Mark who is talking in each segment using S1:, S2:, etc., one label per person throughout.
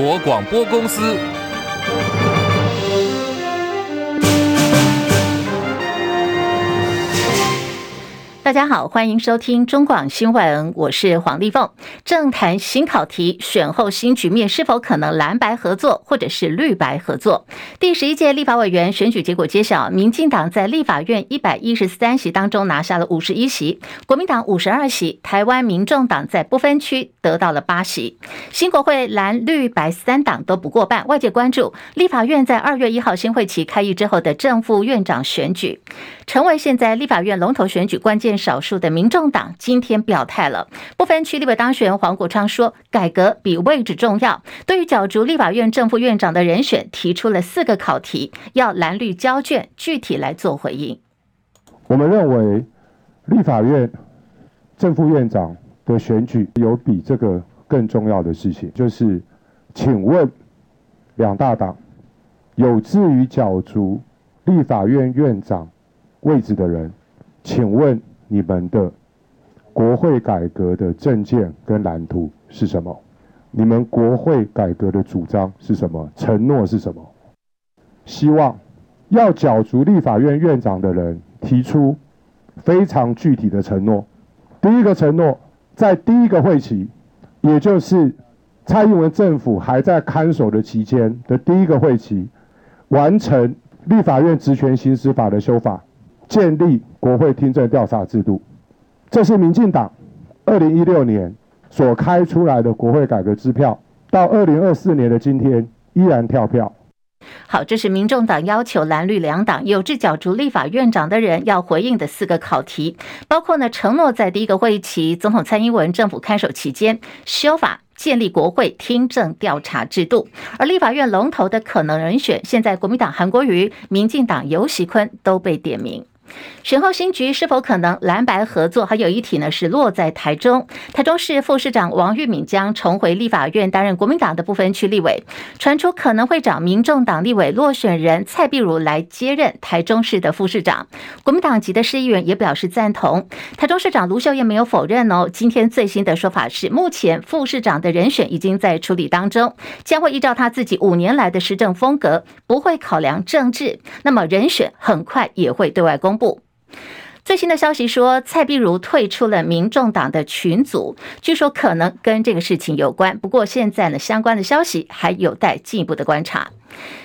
S1: 国广播公司。
S2: 大家好，欢迎收听中广新闻，我是黄丽凤。政坛新考题，选后新局面是否可能蓝白合作，或者是绿白合作？第十一届立法委员选举结果揭晓，民进党在立法院一百一十三席当中拿下了五十一席，国民党五十二席，台湾民众党在不分区得到了八席。新国会蓝绿白三党都不过半，外界关注立法院在二月一号新会期开议之后的正副院长选举，成为现在立法院龙头选举关键。少数的民众党今天表态了，不分区立委当选黄国昌说，改革比位置重要。对于角逐立法院正副院长的人选，提出了四个考题，要蓝绿交卷，具体来做回应。
S3: 我们认为，立法院正副院长的选举有比这个更重要的事情，就是，请问两大党有志于角逐立法院院长位置的人，请问。你们的国会改革的政见跟蓝图是什么？你们国会改革的主张是什么？承诺是什么？希望要角逐立法院院长的人提出非常具体的承诺。第一个承诺，在第一个会期，也就是蔡英文政府还在看守的期间的第一个会期，完成立法院职权行使法的修法。建立国会听证调查制度，这是民进党二零一六年所开出来的国会改革支票，到二零二四年的今天依然跳票。
S2: 好，这是民众党要求蓝绿两党有志角逐立法院长的人要回应的四个考题，包括呢承诺在第一个会期总统蔡英文政府看守期间修法。建立国会听证调查制度，而立法院龙头的可能人选，现在国民党韩国瑜、民进党游锡堃都被点名。选后新局是否可能蓝白合作？还有一题呢，是落在台中。台中市副市长王玉敏将重回立法院担任国民党的部分区立委，传出可能会找民众党立委落选人蔡壁如来接任台中市的副市长。国民党籍的市议员也表示赞同。台中市长卢秀燕没有否认哦。今天最新的说法是，目前副市长的人选已经在处理当中，将会依照他自己五年来的施政风格，不会考量政治。那么人选很快也会对外公。不，最新的消息说，蔡壁如退出了民众党的群组，据说可能跟这个事情有关。不过现在呢，相关的消息还有待进一步的观察。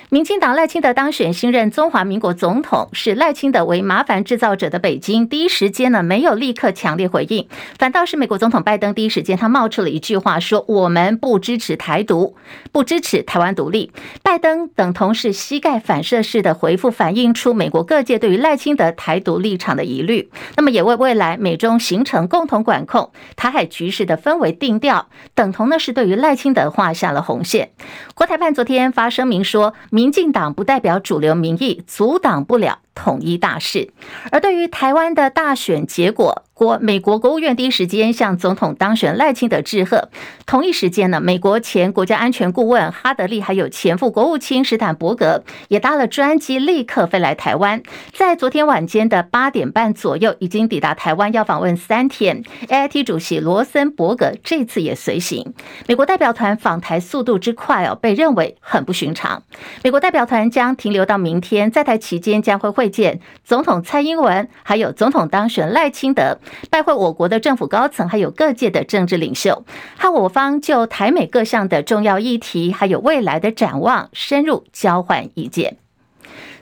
S2: 民进党赖清德当选新任中华民国总统，视赖清德为麻烦制造者的北京，第一时间呢没有立刻强烈回应，反倒是美国总统拜登第一时间他冒出了一句话说：“我们不支持台独，不支持台湾独立。”拜登等同是膝盖反射式的回复，反映出美国各界对于赖清德台独立场的疑虑，那么也为未来美中形成共同管控台海局势的氛围定调，等同呢是对于赖清德画下了红线。国台办昨天发声明说。说民进党不代表主流民意，阻挡不了统一大势。而对于台湾的大选结果，国美国国务院第一时间向总统当选赖清德致贺。同一时间呢，美国前国家安全顾问哈德利还有前副国务卿史坦伯格也搭了专机，立刻飞来台湾。在昨天晚间的八点半左右，已经抵达台湾，要访问三天。AIT 主席罗森伯格这次也随行。美国代表团访台速度之快哦，被认为很不寻常。美国代表团将停留到明天，在台期间将会会见总统蔡英文，还有总统当选赖清德。拜会我国的政府高层，还有各界的政治领袖，和我方就台美各项的重要议题，还有未来的展望，深入交换意见。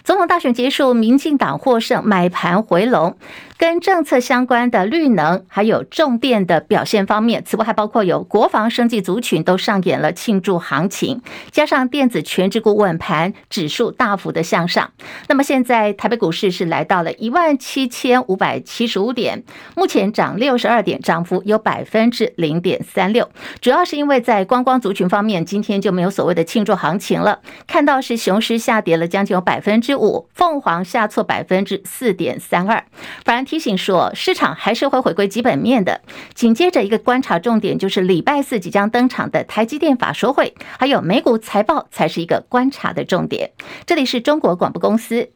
S2: 总统大选结束，民进党获胜，买盘回笼。跟政策相关的绿能还有重电的表现方面，此外还包括有国防、生技族群都上演了庆祝行情，加上电子权值股稳盘，指数大幅的向上。那么现在台北股市是来到了一万七千五百七十五点，目前涨六十二点，涨幅有百分之零点三六。主要是因为在观光族群方面，今天就没有所谓的庆祝行情了，看到是雄狮下跌了将近有百分之五，凤凰下挫百分之四点三二，反。提醒说，市场还是会回归基本面的。紧接着一个观察重点就是礼拜四即将登场的台积电法说会，还有美股财报才是一个观察的重点。这里是中国广播公司。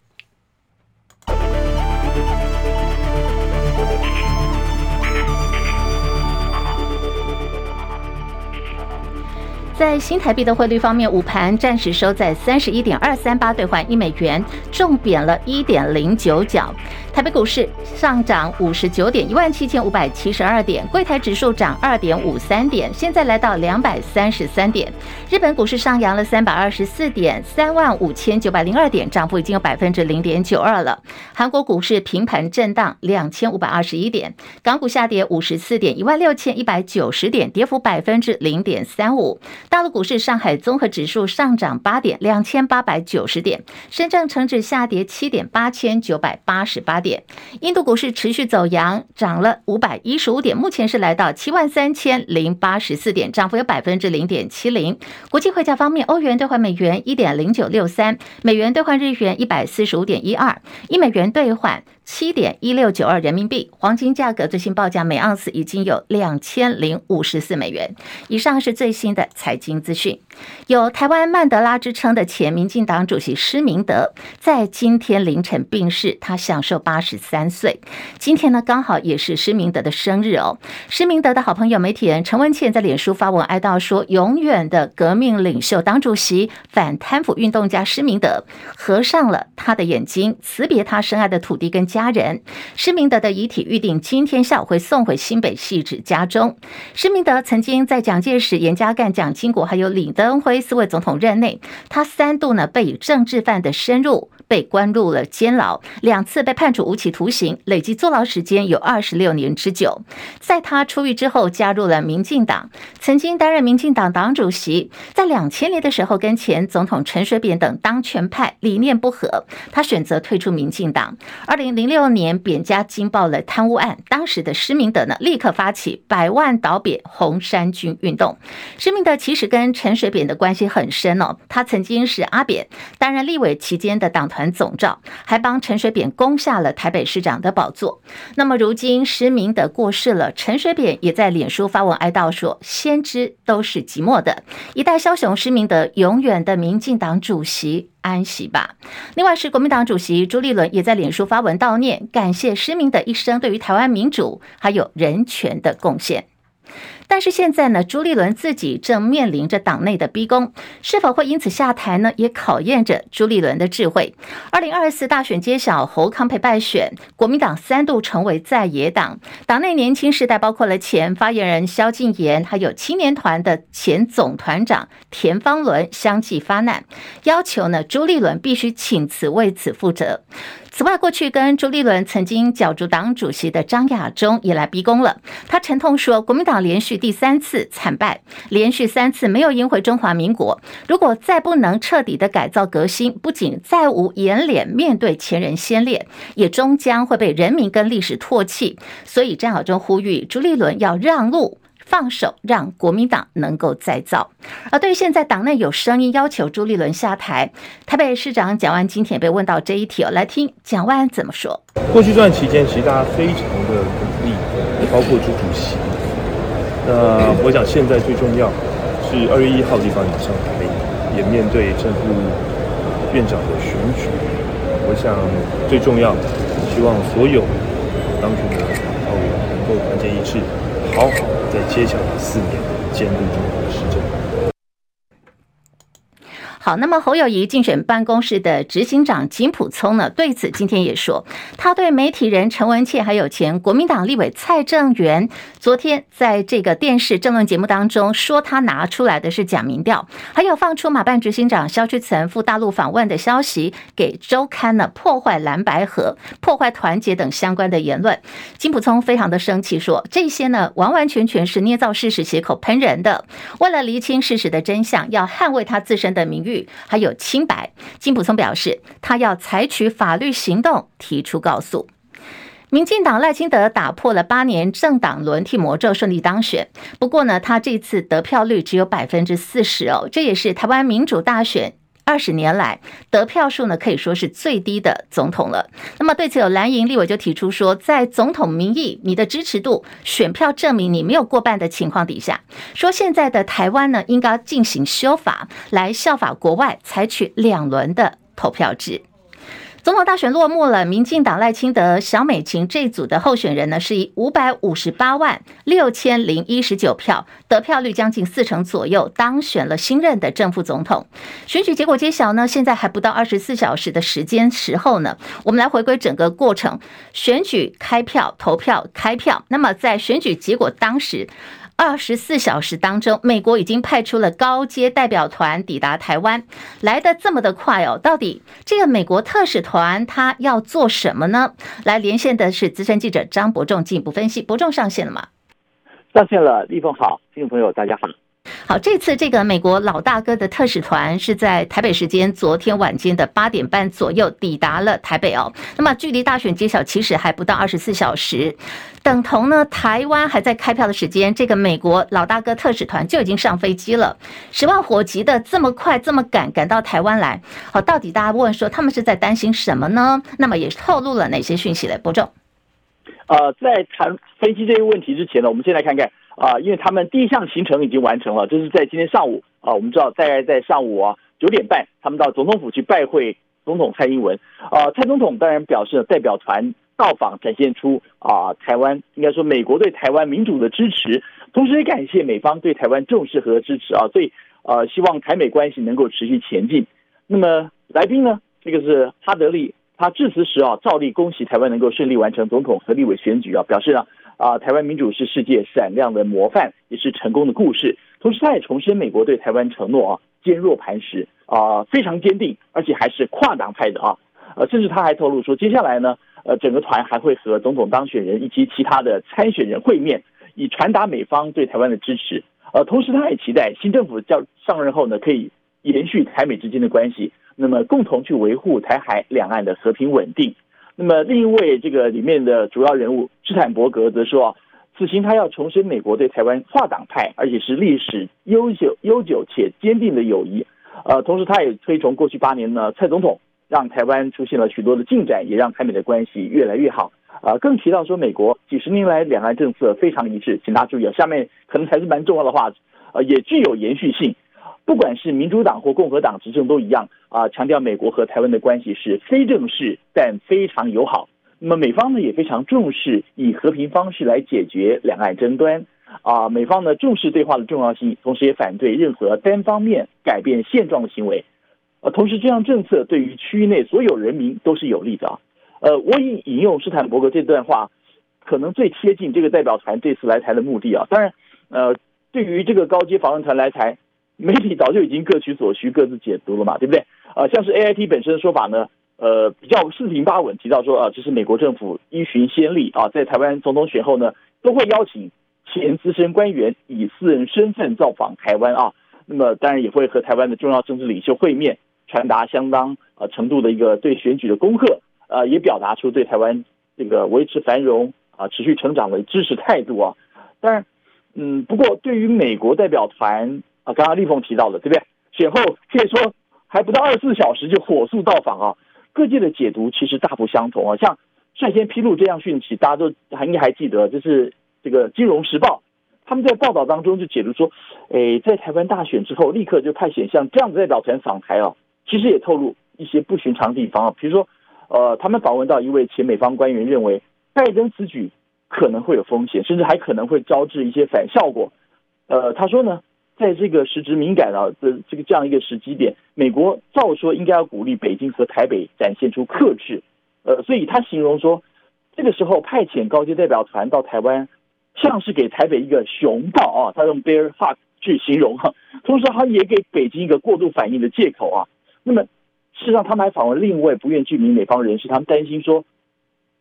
S2: 在新台币的汇率方面，午盘暂时收在三十一点二三八兑换一美元，重贬了一点零九角。台北股市上涨五十九点，一万七千五百七十二点。柜台指数涨二点五三点，现在来到两百三十三点。日本股市上扬了三百二十四点，三万五千九百零二点，涨幅已经有百分之零点九二了。韩国股市平盘震荡两千五百二十一点，港股下跌五十四点，一万六千一百九十点，跌幅百分之零点三五。大陆股市，上海综合指数上涨八点，两千八百九十点；深圳成指下跌七点，八千九百八十八点。印度股市持续走阳，涨了五百一十五点，目前是来到七万三千零八十四点，涨幅有百分之零点七零。国际汇价方面，欧元兑换美元一点零九六三，美元兑换日元一百四十五点一二，一美元兑换。七点一六九二人民币，黄金价格最新报价每盎司已经有两千零五十四美元。以上是最新的财经资讯。有台湾曼德拉之称的前民进党主席施明德，在今天凌晨病逝，他享寿八十三岁。今天呢，刚好也是施明德的生日哦。施明德的好朋友媒体人陈文茜在脸书发文哀悼说：“永远的革命领袖、党主席、反贪腐运动家施明德，合上了他的眼睛，辞别他深爱的土地跟家。”人施明德的遗体预定今天下午会送回新北汐止家中。施明德曾经在蒋介石、严家淦、蒋经英国还有李登辉四位总统任内，他三度呢被以政治犯的深入。被关入了监牢，两次被判处无期徒刑，累计坐牢时间有二十六年之久。在他出狱之后，加入了民进党，曾经担任民进党党主席。在两千年的时候，跟前总统陈水扁等当权派理念不合，他选择退出民进党。二零零六年，扁家惊爆了贪污案，当时的施明德呢，立刻发起百万倒扁红衫军运动。施明德其实是跟陈水扁的关系很深哦，他曾经是阿扁担任立委期间的党团。总召，还帮陈水扁攻下了台北市长的宝座。那么如今施明德过世了，陈水扁也在脸书发文哀悼说：“先知都是寂寞的，一代枭雄施明德，永远的民进党主席安息吧。”另外是国民党主席朱立伦也在脸书发文悼念，感谢施明德一生对于台湾民主还有人权的贡献。但是现在呢，朱立伦自己正面临着党内的逼宫，是否会因此下台呢？也考验着朱立伦的智慧。二零二四大选揭晓，侯康培败选，国民党三度成为在野党，党内年轻世代包括了前发言人萧敬言，还有青年团的前总团长田方伦相继发难，要求呢朱立伦必须请辞为此负责。此外，过去跟朱立伦曾经角逐党主席的张亚中也来逼宫了。他沉痛说：“国民党连续第三次惨败，连续三次没有赢回中华民国。如果再不能彻底的改造革新，不仅再无颜脸面对前人先烈，也终将会被人民跟历史唾弃。所以，张亚中呼吁朱立伦要让路。”放手，让国民党能够再造。而对于现在党内有声音要求朱立伦下台，台北市长蒋万今天也被问到这一题哦，来听蒋万怎么说。
S1: 过去这段期间，其实大家非常的努力，也包括朱主席。那我想现在最重要是二月一号地方要上台，也面对政府院长的选举。我想最重要，希望所有当选的党员能够团结一致。好好在接下来四年监督中国的时间。
S2: 好，那么侯友谊竞选办公室的执行长金普聪呢，对此今天也说，他对媒体人陈文茜还有前国民党立委蔡正元，昨天在这个电视政论节目当中说，他拿出来的是假民调，还有放出马办执行长萧旭岑赴大陆访问的消息，给周刊呢破坏蓝白合、破坏团结等相关的言论。金普聪非常的生气，说这些呢完完全全是捏造事实、血口喷人的，为了厘清事实的真相，要捍卫他自身的名誉。还有清白，金普聪表示，他要采取法律行动，提出告诉。民进党赖清德打破了八年政党轮替魔咒，顺利当选。不过呢，他这次得票率只有百分之四十哦，这也是台湾民主大选。二十年来得票数呢，可以说是最低的总统了。那么对此，有蓝营立委就提出说，在总统民意、你的支持度、选票证明你没有过半的情况底下，说现在的台湾呢，应该进行修法，来效法国外，采取两轮的投票制。总统大选落幕了，民进党赖清德、小美琴这组的候选人呢，是以五百五十八万六千零一十九票，得票率将近四成左右，当选了新任的正副总统。选举结果揭晓呢，现在还不到二十四小时的时间时候呢，我们来回归整个过程：选举开票、投票、开票。那么在选举结果当时。二十四小时当中，美国已经派出了高阶代表团抵达台湾，来的这么的快哦。到底这个美国特使团他要做什么呢？来连线的是资深记者张伯仲，进一步分析。伯仲上线了吗？
S4: 上线了，立峰好，听众朋友大家好。
S2: 好，这次这个美国老大哥的特使团是在台北时间昨天晚间的八点半左右抵达了台北哦。那么距离大选揭晓其实还不到二十四小时，等同呢台湾还在开票的时间，这个美国老大哥特使团就已经上飞机了，十万火急的这么快这么赶赶到台湾来。好，到底大家问说他们是在担心什么呢？那么也透露了哪些讯息来？伯仲。
S4: 呃，在谈飞机这个问题之前呢，我们先来看看。啊、因为他们第一项行程已经完成了，这是在今天上午啊、我们知道大概在上午啊九点半，他们到总统府去拜会总统蔡英文。啊、蔡总统当然表示代表团到访，展现出啊、台湾应该说美国对台湾民主的支持，同时也感谢美方对台湾重视和支持啊，所以呃希望台美关系能够持续前进。那么来宾呢，这个是哈德利，他致辞时啊，照例恭喜台湾能够顺利完成总统和立委选举啊，表示呢。啊台湾民主是世界闪亮的模范，也是成功的故事。同时，他也重申美国对台湾承诺啊，坚若磐石啊，非常坚定，而且还是跨党派的啊。呃，甚至他还透露说，接下来呢，呃，整个团还会和总统当选人以及其他的参选人会面，以传达美方对台湾的支持。呃，同时他也期待新政府叫上任后呢，可以延续台美之间的关系，那么共同去维护台海两岸的和平稳定。那么另一位这个里面的主要人物斯坦伯格则说，此行他要重申美国对台湾跨党派，而且是历史悠久、悠久且坚定的友谊。呃，同时他也推崇过去八年呢，蔡总统让台湾出现了许多的进展，也让台美的关系越来越好。呃，更提到说，美国几十年来两岸政策非常一致，请大家注意啊，下面可能才是蛮重要的话，呃，也具有延续性。不管是民主党或共和党执政都一样啊，强调美国和台湾的关系是非正式但非常友好。那么美方呢也非常重视以和平方式来解决两岸争端啊。美方呢重视对话的重要性，同时也反对任何单方面改变现状的行为。呃，同时这项政策对于区域内所有人民都是有利的。呃，我引引用斯坦伯格这段话，可能最贴近这个代表团这次来台的目的啊。当然，呃，对于这个高级访问团来台。媒体早就已经各取所需，各自解读了嘛，对不对？呃，像是 AIT 本身的说法呢，呃，比较四平八稳，提到说啊，这是美国政府依循先例啊，在台湾总统选后呢，都会邀请前资深官员以私人身份造访台湾啊。那么当然也会和台湾的重要政治领袖会面，传达相当呃程度的一个对选举的恭贺，呃，也表达出对台湾这个维持繁荣啊、持续成长的支持态度啊。当然，嗯，不过对于美国代表团。啊，刚刚立凤提到的，对不对？选后可以说还不到二十四小时就火速到访啊，各界的解读其实大不相同啊。像率先披露这样讯息，大家都还应该还记得，就是这个《金融时报》，他们在报道当中就解读说，诶，在台湾大选之后，立刻就派选像这样子代表团访台啊，其实也透露一些不寻常地方啊，比如说，呃，他们访问到一位前美方官员认为，拜登此举可能会有风险，甚至还可能会招致一些反效果。呃，他说呢。在这个时值敏感的这这个这样一个时机点，美国照说应该要鼓励北京和台北展现出克制，呃，所以他形容说，这个时候派遣高级代表团到台湾，像是给台北一个熊抱啊，他用 bear hug 去形容哈，同时他也给北京一个过度反应的借口啊。那么事实上，他们还访问另一位不愿具名美方人士，他们担心说，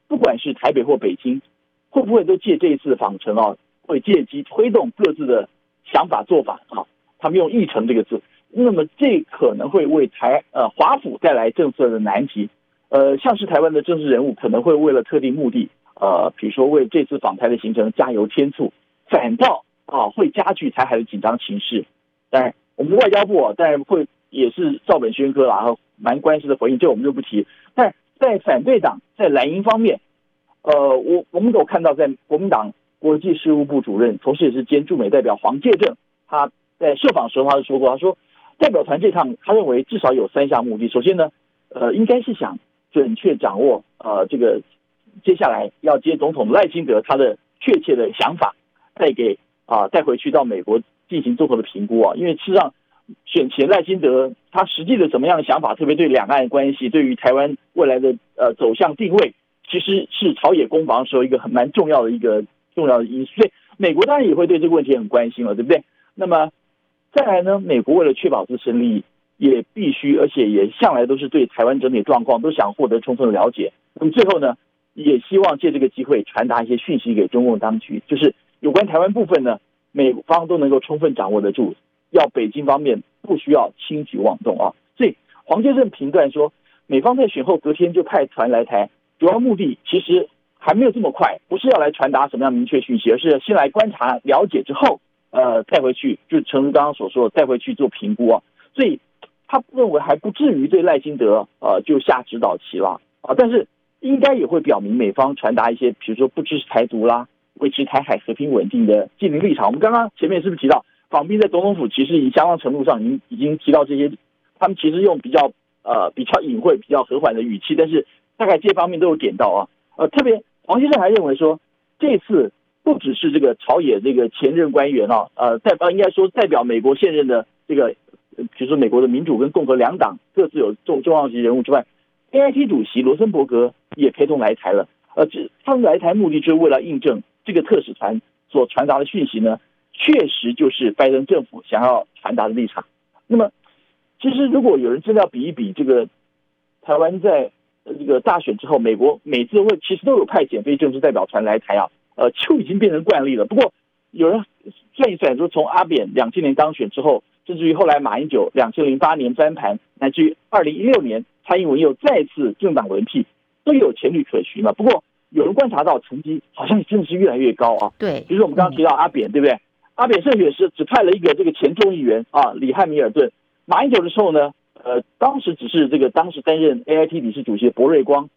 S4: 不管是台北或北京，会不会都借这一次访程啊，会借机推动各自的。想法做法啊，他们用“议程”这个字，那么这可能会为台呃华府带来政策的难题，呃，像是台湾的政治人物可能会为了特定目的，呃，比如说为这次访台的行程加油添醋，反倒啊会加剧台海的紧张情势。当然，我们外交部啊，当然会也是照本宣科啦，然后蛮关系的回应，这我们就不提。但在反对党在蓝营方面，呃，我我们都看到在国民党。国际事务部主任，同时也是兼驻美代表黄介正，他在受访时候他就说过，他说代表团这趟，他认为至少有三项目的。首先呢，呃，应该是想准确掌握呃这个接下来要接总统赖清德他的确切的想法，带给啊带回去到美国进行综合的评估啊，因为事实上选前赖清德他实际的什么样的想法，特别对两岸关系，对于台湾未来的呃走向定位，其实是朝野攻防的时候一个很蛮重要的一个重要的因素，所以美国当然也会对这个问题很关心了，对不对？那么再来呢，美国为了确保自身利益。也必须，而且也向来都是对台湾整体状况都想获得充分的了解。那么最后呢，也希望借这个机会传达一些讯息给中共当局，就是有关台湾部分呢，美方都能够充分掌握得住，要北京方面不需要轻举妄动啊。所以黄先生评断说，美方在选后隔天就派船来台，主要目的其实还没有这么快，不是要来传达什么样明确讯息，而是先来观察了解之后，呃，带回去，就诚如刚刚所说的，带回去做评估啊。所以。他认为还不至于对赖清德呃就下指导棋了啊，但是应该也会表明美方传达一些，比如说不支持台独啦，维持台海和平稳定的既定立场。我们刚刚前面是不是提到访宾在总统府，其实已经相当程度上已经已经提到这些，他们其实用比较呃比较隐晦、比较和缓的语气，但是大概这方面都有点到啊。呃，特别黄先生还认为说，这次不只是这个朝野这个前任官员啊，呃代表应该说代表美国现任的这个。比如说，美国的民主跟共和两党各自有重重要级人物之外，AIT 主席罗森伯格也陪同来台了。呃，这他们来台目的就是为了印证这个特使团所传达的讯息呢，确实就是拜登政府想要传达的立场。那么，其实如果有人真的要比一比这个台湾在这个大选之后，美国每次会其实都有派遣非政治代表团来台啊，呃，就已经变成惯例了。不过有人算一算说，从阿扁两千年当选之后。甚至于后来马英九两千零八年翻盘，乃至于二零一六年蔡英文又再次政党轮替，都有前例可循了。不过有人观察到成绩好像真的是越来越高啊。对，比如说我们刚刚提到阿扁，对不对？阿扁胜选时只派了一个这个前众议员啊，李汉米尔顿。马英九的时候呢，呃，当时只是这个当时担任 AIT 理事主席的薄瑞光。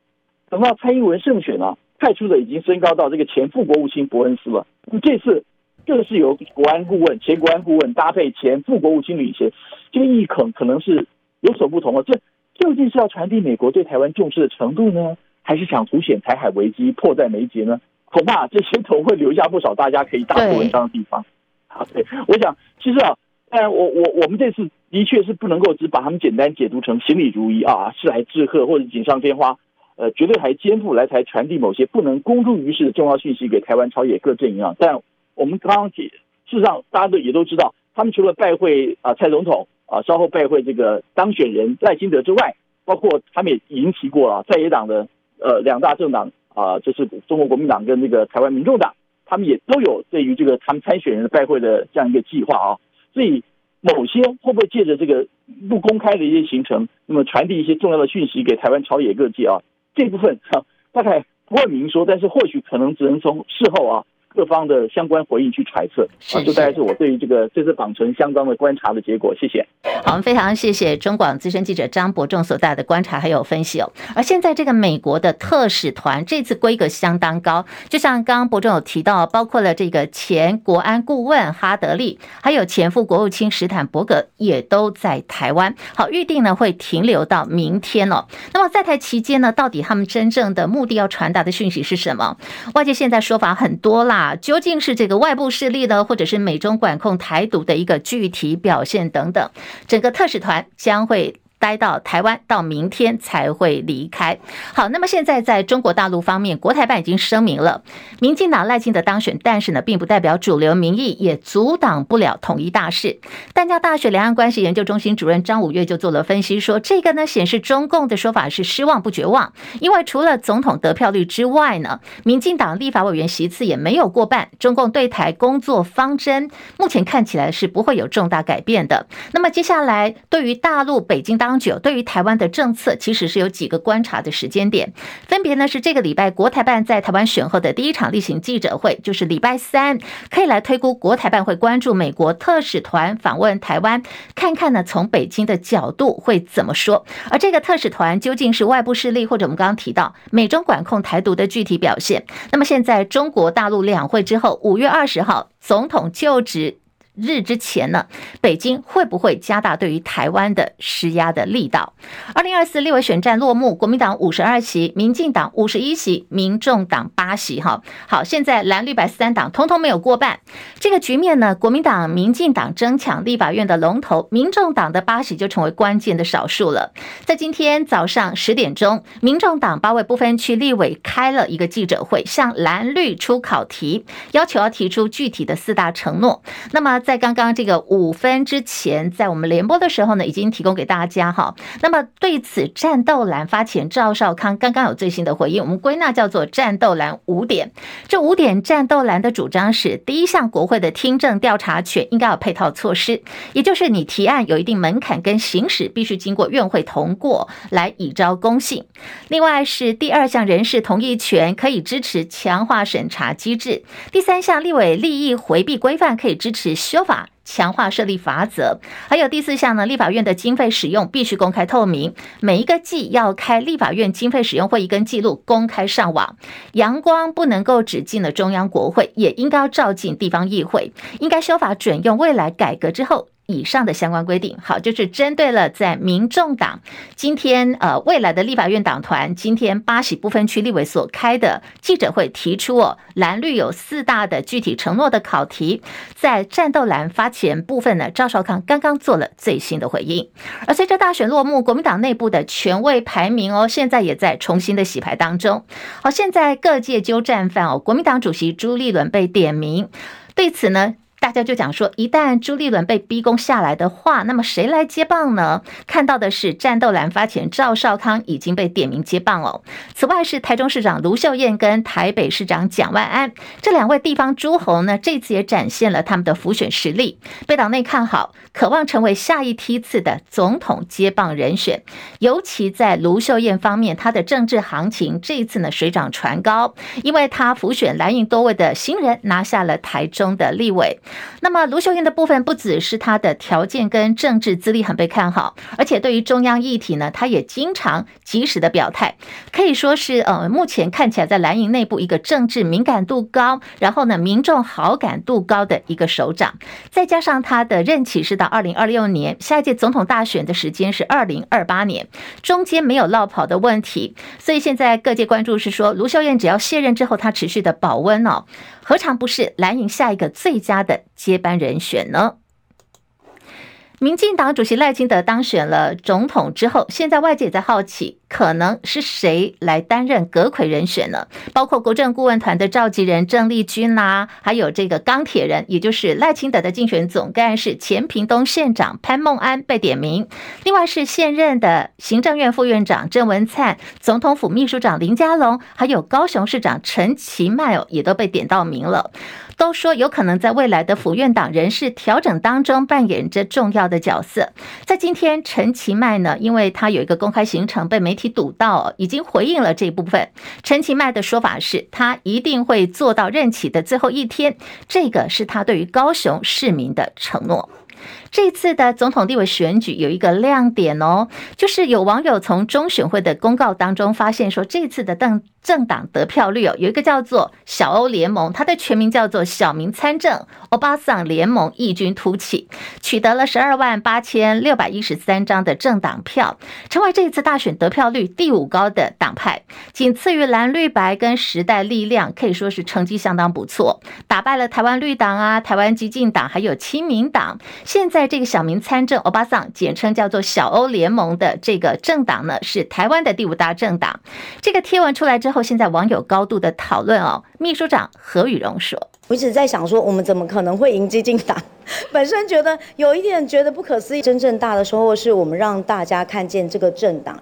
S4: 等到蔡英文胜选啊，派出的已经升高到这个前副国务卿伯恩斯了。那么这次。更是由国安顾问、前国安顾问搭配前副国务卿领衔，这个意义可可能是有所不同了。这究竟是要传递美国对台湾重视的程度呢，还是想凸显台海危机迫在眉睫呢？恐怕这些头会留下不少大家可以大做文章的地方。好，对，我想其实啊，当然我我我们这次的确是不能够只把他们简单解读成行礼如仪啊，是来致贺或者锦上添花，呃，绝对还肩负来台传递某些不能公诸于世的重要讯息给台湾朝野各阵营啊，但。我们刚刚解，事实上大家都也都知道，他们除了拜会啊蔡总统啊，稍后拜会这个当选人赖清德之外，包括他们也已经提过了，在野党的呃两大政党啊，就是中国国民党跟这个台湾民众党，他们也都有对于这个他们参选人的拜会的这样一个计划啊。所以某些会不会借着这个不公开的一些行程，那么传递一些重要的讯息给台湾朝野各界啊？这部分、啊、大概不会明说，但是或许可能只能从事后啊。各方的相关回应去揣测，啊，就大概是我对于这个这次访程相关的观察的结果。谢谢。
S2: 好，我们非常谢谢中广资深记者张伯仲所带的观察还有分析哦。而现在这个美国的特使团这次规格相当高，就像刚刚伯仲有提到，包括了这个前国安顾问哈德利，还有前副国务卿史坦伯格也都在台湾。好，预定呢会停留到明天哦。那么在台期间呢，到底他们真正的目的要传达的讯息是什么？外界现在说法很多啦。啊，究竟是这个外部势力呢，或者是美中管控台独的一个具体表现等等，整个特使团将会。待到台湾到明天才会离开。好，那么现在在中国大陆方面，国台办已经声明了，民进党赖清德当选，但是呢，并不代表主流民意，也阻挡不了统一大势。淡江大学两岸关系研究中心主任张五岳就做了分析，说这个呢显示中共的说法是失望不绝望，因为除了总统得票率之外呢，民进党立法委员席次也没有过半，中共对台工作方针目前看起来是不会有重大改变的。那么接下来对于大陆北京当当局对于台湾的政策，其实是有几个观察的时间点，分别呢是这个礼拜国台办在台湾选后的第一场例行记者会，就是礼拜三，可以来推估国台办会关注美国特使团访问台湾，看看呢从北京的角度会怎么说，而这个特使团究竟是外部势力，或者我们刚刚提到美中管控台独的具体表现。那么现在中国大陆两会之后，五月二十号总统就职。日之前呢，北京会不会加大对于台湾的施压的力道？二零二四立委选战落幕，国民党五十二席，民进党五十一席，民众党八席。哈，好，现在蓝绿白三党通通没有过半，这个局面呢，国民党、民进党争抢立法院的龙头，民众党的八席就成为关键的少数了。在今天早上十点钟，民众党八位不分区立委开了一个记者会，向蓝绿出考题，要求要提出具体的四大承诺。那么在刚刚这个五分之前，在我们联播的时候呢，已经提供给大家哈。那么对此，战斗蓝发前赵少康刚刚有最新的回应，我们归纳叫做战斗蓝五点。这五点战斗蓝的主张是：第一项，国会的听证调查权应该有配套措施，也就是你提案有一定门槛跟行使，必须经过院会通过来以昭公信。另外是第二项人事同意权，可以支持强化审查机制。第三项立委利益回避规范，可以支持。修法强化设立法则，还有第四项呢，立法院的经费使用必须公开透明，每一个季要开立法院经费使用会议跟记录公开上网，阳光不能够只进了中央国会，也应该要照进地方议会，应该修法准用未来改革之后。以上的相关规定，好，就是针对了在民众党今天呃未来的立法院党团今天八喜不分区立委所开的记者会提出哦，蓝绿有四大的具体承诺的考题，在战斗蓝发起人部分呢，赵少康刚刚做了最新的回应。而随着大选落幕，国民党内部的权位排名哦，现在也在重新的洗牌当中。好，现在各界揪战犯哦，国民党主席朱立伦被点名，对此呢，大家就讲说，一旦朱立伦被逼宫下来的话，那么谁来接棒呢？看到的是战斗蓝发起人赵少康已经被点名接棒哦。此外是台中市长卢秀燕跟台北市长蒋万安这两位地方诸侯呢，这次也展现了他们的浮选实力，被党内看好，渴望成为下一梯次的总统接棒人选。尤其在卢秀燕方面，他的政治行情这一次呢水涨船高，因为他浮选蓝营多位的新人，拿下了台中的立委。那么卢秀燕的部分不只是她的条件跟政治资历很被看好，而且对于中央议题呢，她也经常及时的表态，可以说是呃目前看起来在蓝营内部一个政治敏感度高，然后呢民众好感度高的一个首长。再加上他的任期是到二零二六年，下一届总统大选的时间是二零二八年，中间没有落跑的问题，所以现在各界关注是说卢秀燕只要卸任之后，她持续的保温哦。何尝不是蓝营下一个最佳的接班人选呢？民进党主席赖清德当选了总统之后，现在外界也在好奇。可能是谁来担任阁揆人选呢？包括国政顾问团的召集人郑丽君啦、还有这个钢铁人，也就是赖清德的竞选总干事前屏东县长潘孟安被点名。另外是现任的行政院副院长郑文灿、总统府秘书长林佳龙，还有高雄市长陈其迈哦，也都被点到名了。都说有可能在未来的府院党人事调整当中扮演着重要的角色。在今天，陈其迈呢，因为他有一个公开行程被媒体。堵到已经回应了这一部分，陈其迈的说法是他一定会做到任期的最后一天，这个是他对于高雄市民的承诺。这次的总统地位选举有一个亮点哦，就是有网友从中选会的公告当中发现说，这次的邓。政党得票率哦，有一个叫做小欧联盟，它的全名叫做小民参政欧巴桑联盟，异军突起，取得了十二万八千六百一十三张的政党票，成为这一次大选得票率第五高的党派，仅次于蓝绿白跟时代力量，可以说是成绩相当不错，打败了台湾绿党啊、台湾激进党还有亲民党。现在这个小民参政欧巴桑，简称叫做小欧联盟的这个政党呢，是台湾的第五大政党。这个贴文出来之后。现在网友高度的讨论哦。秘书长何宇荣说：“
S5: 我一直在想说，我们怎么可能会赢基进党？本身觉得有一点觉得不可思议。真正大的收获是我们让大家看见这个政党。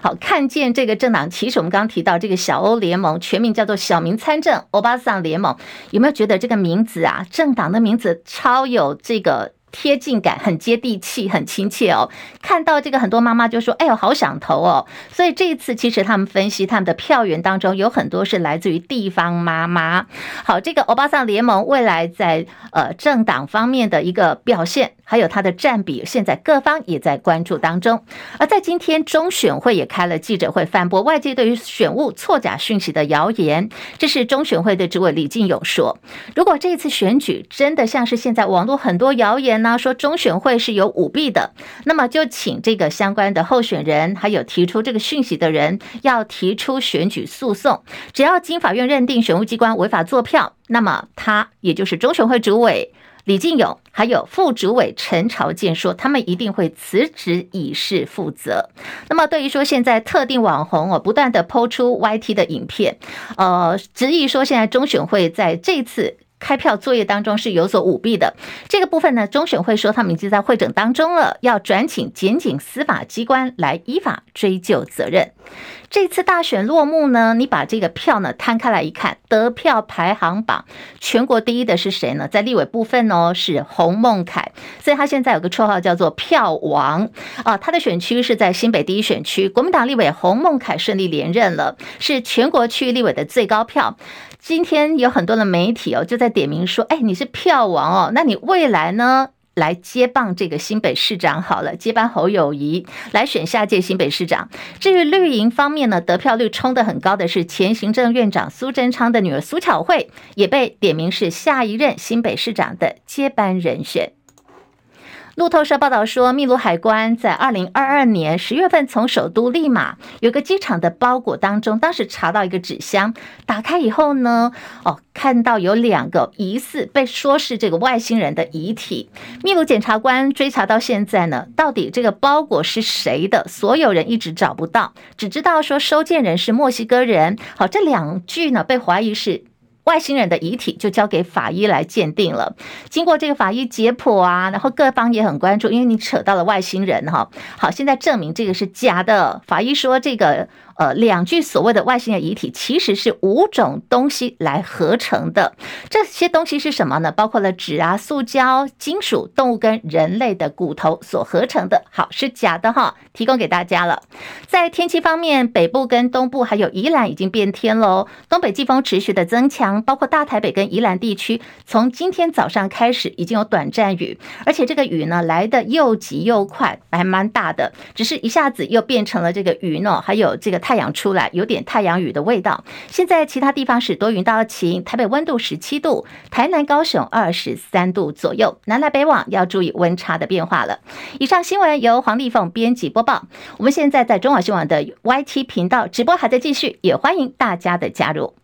S2: 好，看见这个政党。其实我们刚刚提到这个小欧联盟，全名叫做小民参政欧巴桑联盟。有没有觉得这个名字啊，政党的名字超有这个？”贴近感很接地气，很亲切哦。看到这个，很多妈妈就说：“哎呦，好想投哦。”所以这一次，其实他们分析他们的票源当中有很多是来自于地方妈妈。好，这个欧巴桑联盟未来在呃政党方面的一个表现，还有它的占比，现在各方也在关注当中。而在今天，中选会也开了记者会，反驳外界对于选务错假讯息的谣言。这是中选会的主委李进勇说：“如果这次选举真的像是现在网络很多谣言呢，说中选会是有舞弊的，那么就请这个相关的候选人，还有提出这个讯息的人，要提出选举诉讼。只要经法院认定选务机关违法作票，那么他也就是中选会主委。”李进勇还有副主委陈朝建说，他们一定会辞职以示负责。那么，对于说现在特定网红哦，不断的抛出 YT 的影片，呃，执意说现在中选会在这次开票作业当中是有所舞弊的，这个部分呢，中选会说他们已经在会诊当中了，要转请检警司法机关来依法追究责任。这次大选落幕呢，你把这个票呢摊开来一看，得票排行榜全国第一的是谁呢？在立委部分哦，是洪孟楷，所以他现在有个绰号叫做票王啊。他的选区是在新北第一选区，国民党立委洪孟楷顺利连任了，是全国区立委的最高票。今天有很多的媒体哦就在点名说，哎，你是票王哦，那你未来呢？来接棒这个新北市长好了，接班侯友谊来选下届新北市长。至于绿营方面呢，得票率冲得很高的是前行政院长苏贞昌的女儿苏巧慧，也被点名是下一任新北市长的接班人选。路透社报道说，秘鲁海关在二零二二年十月份从首都利马有个机场的包裹当中，当时查到一个纸箱，打开以后呢，哦，看到有两个疑似被说是这个外星人的遗体。秘鲁检察官追查到现在呢，到底这个包裹是谁的？所有人一直找不到，只知道说收件人是墨西哥人。好，这两具呢被怀疑是。外星人的遗体就交给法医来鉴定了。经过这个法医解剖啊，然后各方也很关注，因为你扯到了外星人哈。好，现在证明这个是假的。法医说这个。呃，两具所谓的外星人遗体其实是五种东西来合成的。这些东西是什么呢？包括了纸啊、塑胶、金属、动物跟人类的骨头所合成的。好，是假的哈，提供给大家了。在天气方面，北部跟东部还有宜兰已经变天喽。东北季风持续的增强，包括大台北跟宜兰地区，从今天早上开始已经有短暂雨，而且这个雨呢来的又急又快，还蛮大的。只是一下子又变成了这个云呢，还有这个。太阳出来，有点太阳雨的味道。现在其他地方是多云到晴，台北温度十七度，台南、高雄二十三度左右。南来北往要注意温差的变化了。以上新闻由黄丽凤编辑播报。我们现在在中广新闻网的 YT 频道直播还在继续，也欢迎大家的加入。